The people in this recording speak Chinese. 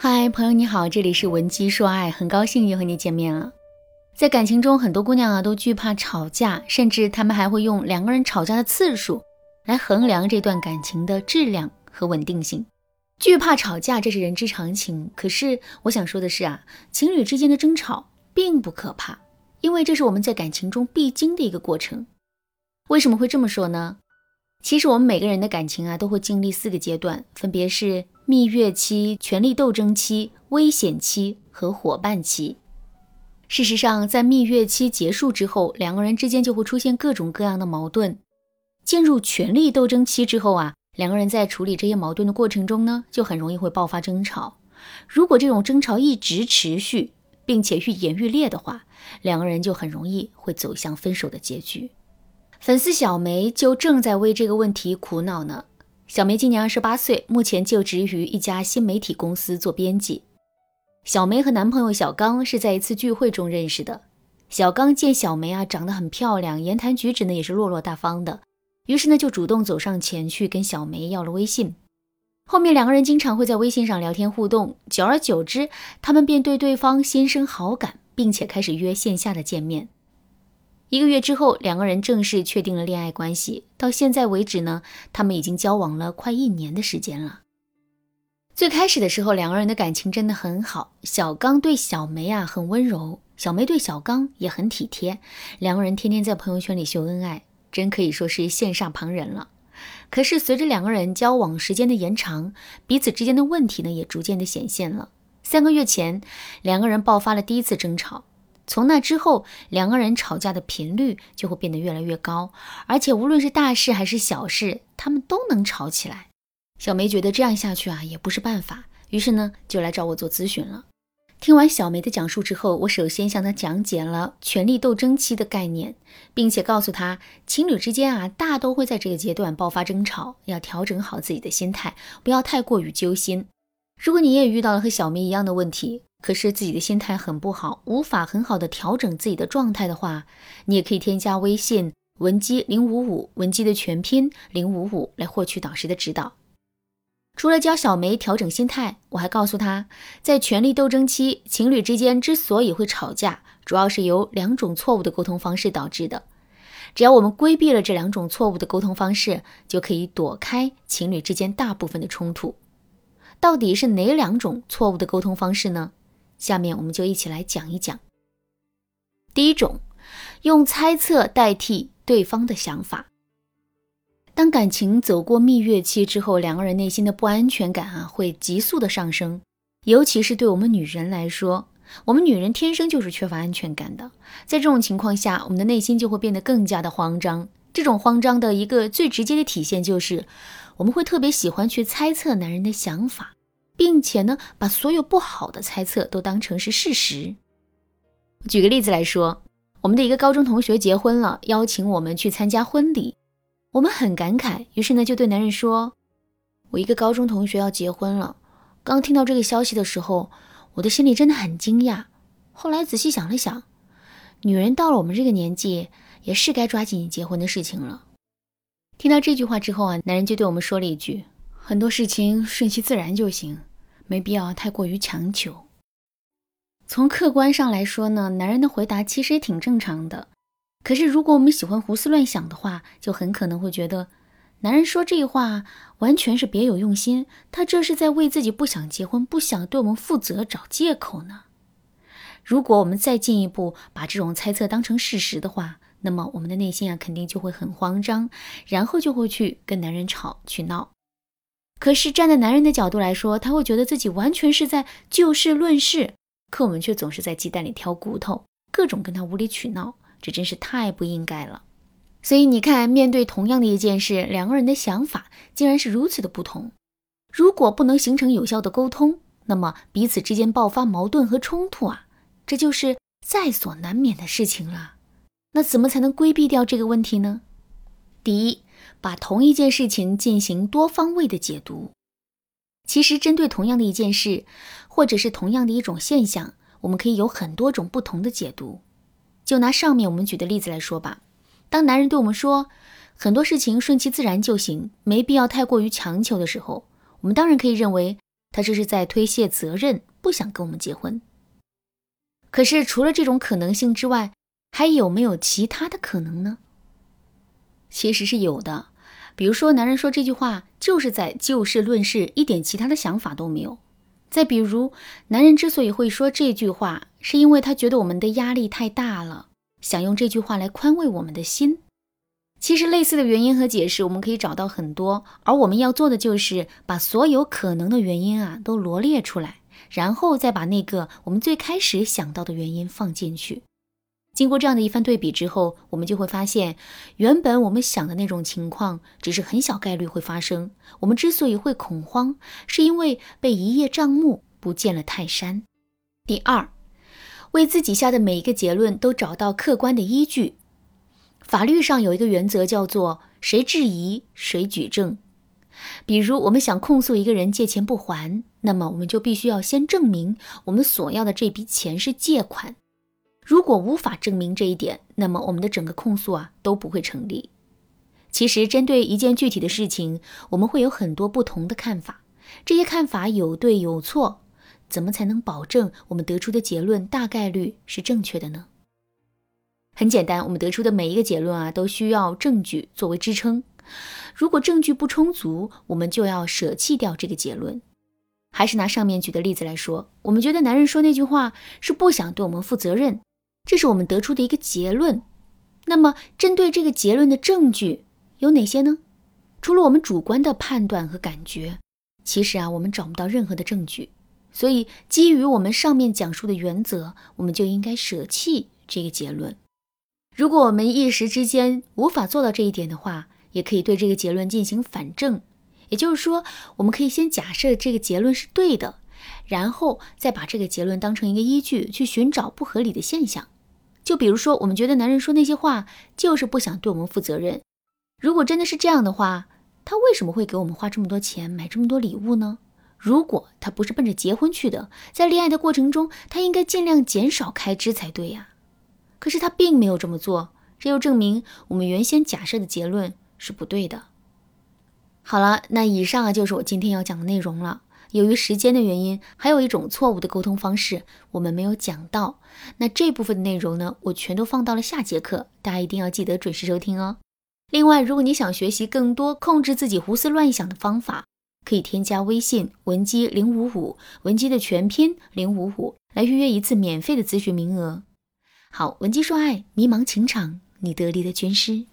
嗨，朋友你好，这里是文姬说爱，很高兴又和你见面了。在感情中，很多姑娘啊都惧怕吵架，甚至她们还会用两个人吵架的次数来衡量这段感情的质量和稳定性。惧怕吵架，这是人之常情。可是我想说的是啊，情侣之间的争吵并不可怕，因为这是我们在感情中必经的一个过程。为什么会这么说呢？其实我们每个人的感情啊，都会经历四个阶段，分别是。蜜月期、权力斗争期、危险期和伙伴期。事实上，在蜜月期结束之后，两个人之间就会出现各种各样的矛盾。进入权力斗争期之后啊，两个人在处理这些矛盾的过程中呢，就很容易会爆发争吵。如果这种争吵一直持续，并且愈演愈烈的话，两个人就很容易会走向分手的结局。粉丝小梅就正在为这个问题苦恼呢。小梅今年二十八岁，目前就职于一家新媒体公司做编辑。小梅和男朋友小刚是在一次聚会中认识的。小刚见小梅啊长得很漂亮，言谈举止呢也是落落大方的，于是呢就主动走上前去跟小梅要了微信。后面两个人经常会在微信上聊天互动，久而久之，他们便对对方心生好感，并且开始约线下的见面。一个月之后，两个人正式确定了恋爱关系。到现在为止呢，他们已经交往了快一年的时间了。最开始的时候，两个人的感情真的很好。小刚对小梅啊很温柔，小梅对小刚也很体贴。两个人天天在朋友圈里秀恩爱，真可以说是羡煞旁人了。可是随着两个人交往时间的延长，彼此之间的问题呢也逐渐的显现了。三个月前，两个人爆发了第一次争吵。从那之后，两个人吵架的频率就会变得越来越高，而且无论是大事还是小事，他们都能吵起来。小梅觉得这样下去啊，也不是办法，于是呢，就来找我做咨询了。听完小梅的讲述之后，我首先向她讲解了权力斗争期的概念，并且告诉她，情侣之间啊，大都会在这个阶段爆发争吵，要调整好自己的心态，不要太过于揪心。如果你也遇到了和小梅一样的问题，可是自己的心态很不好，无法很好的调整自己的状态的话，你也可以添加微信文姬零五五，文姬的全拼零五五来获取导师的指导。除了教小梅调整心态，我还告诉她，在权力斗争期，情侣之间之所以会吵架，主要是由两种错误的沟通方式导致的。只要我们规避了这两种错误的沟通方式，就可以躲开情侣之间大部分的冲突。到底是哪两种错误的沟通方式呢？下面我们就一起来讲一讲。第一种，用猜测代替对方的想法。当感情走过蜜月期之后，两个人内心的不安全感啊会急速的上升，尤其是对我们女人来说，我们女人天生就是缺乏安全感的。在这种情况下，我们的内心就会变得更加的慌张。这种慌张的一个最直接的体现就是，我们会特别喜欢去猜测男人的想法。并且呢，把所有不好的猜测都当成是事实。举个例子来说，我们的一个高中同学结婚了，邀请我们去参加婚礼，我们很感慨，于是呢就对男人说：“我一个高中同学要结婚了。”刚听到这个消息的时候，我的心里真的很惊讶。后来仔细想了想，女人到了我们这个年纪，也是该抓紧结婚的事情了。听到这句话之后啊，男人就对我们说了一句：“很多事情顺其自然就行。”没必要太过于强求。从客观上来说呢，男人的回答其实也挺正常的。可是如果我们喜欢胡思乱想的话，就很可能会觉得，男人说这话完全是别有用心，他这是在为自己不想结婚、不想对我们负责找借口呢。如果我们再进一步把这种猜测当成事实的话，那么我们的内心啊肯定就会很慌张，然后就会去跟男人吵去闹。可是站在男人的角度来说，他会觉得自己完全是在就事论事，可我们却总是在鸡蛋里挑骨头，各种跟他无理取闹，这真是太不应该了。所以你看，面对同样的一件事，两个人的想法竟然是如此的不同。如果不能形成有效的沟通，那么彼此之间爆发矛盾和冲突啊，这就是在所难免的事情了。那怎么才能规避掉这个问题呢？第一。把同一件事情进行多方位的解读。其实，针对同样的一件事，或者是同样的一种现象，我们可以有很多种不同的解读。就拿上面我们举的例子来说吧，当男人对我们说很多事情顺其自然就行，没必要太过于强求的时候，我们当然可以认为他这是在推卸责任，不想跟我们结婚。可是除了这种可能性之外，还有没有其他的可能呢？其实是有的。比如说，男人说这句话就是在就事论事，一点其他的想法都没有。再比如，男人之所以会说这句话，是因为他觉得我们的压力太大了，想用这句话来宽慰我们的心。其实类似的原因和解释，我们可以找到很多，而我们要做的就是把所有可能的原因啊都罗列出来，然后再把那个我们最开始想到的原因放进去。经过这样的一番对比之后，我们就会发现，原本我们想的那种情况只是很小概率会发生。我们之所以会恐慌，是因为被一叶障目，不见了泰山。第二，为自己下的每一个结论都找到客观的依据。法律上有一个原则叫做“谁质疑谁举证”。比如，我们想控诉一个人借钱不还，那么我们就必须要先证明我们所要的这笔钱是借款。如果无法证明这一点，那么我们的整个控诉啊都不会成立。其实，针对一件具体的事情，我们会有很多不同的看法，这些看法有对有错，怎么才能保证我们得出的结论大概率是正确的呢？很简单，我们得出的每一个结论啊都需要证据作为支撑。如果证据不充足，我们就要舍弃掉这个结论。还是拿上面举的例子来说，我们觉得男人说那句话是不想对我们负责任。这是我们得出的一个结论。那么，针对这个结论的证据有哪些呢？除了我们主观的判断和感觉，其实啊，我们找不到任何的证据。所以，基于我们上面讲述的原则，我们就应该舍弃这个结论。如果我们一时之间无法做到这一点的话，也可以对这个结论进行反证。也就是说，我们可以先假设这个结论是对的，然后再把这个结论当成一个依据，去寻找不合理的现象。就比如说，我们觉得男人说那些话就是不想对我们负责任。如果真的是这样的话，他为什么会给我们花这么多钱买这么多礼物呢？如果他不是奔着结婚去的，在恋爱的过程中，他应该尽量减少开支才对呀。可是他并没有这么做，这又证明我们原先假设的结论是不对的。好了，那以上啊就是我今天要讲的内容了。由于时间的原因，还有一种错误的沟通方式我们没有讲到。那这部分的内容呢，我全都放到了下节课，大家一定要记得准时收听哦。另外，如果你想学习更多控制自己胡思乱想的方法，可以添加微信文姬零五五，文姬的全拼零五五，来预约一次免费的咨询名额。好，文姬说爱，迷茫情场，你得力的军师。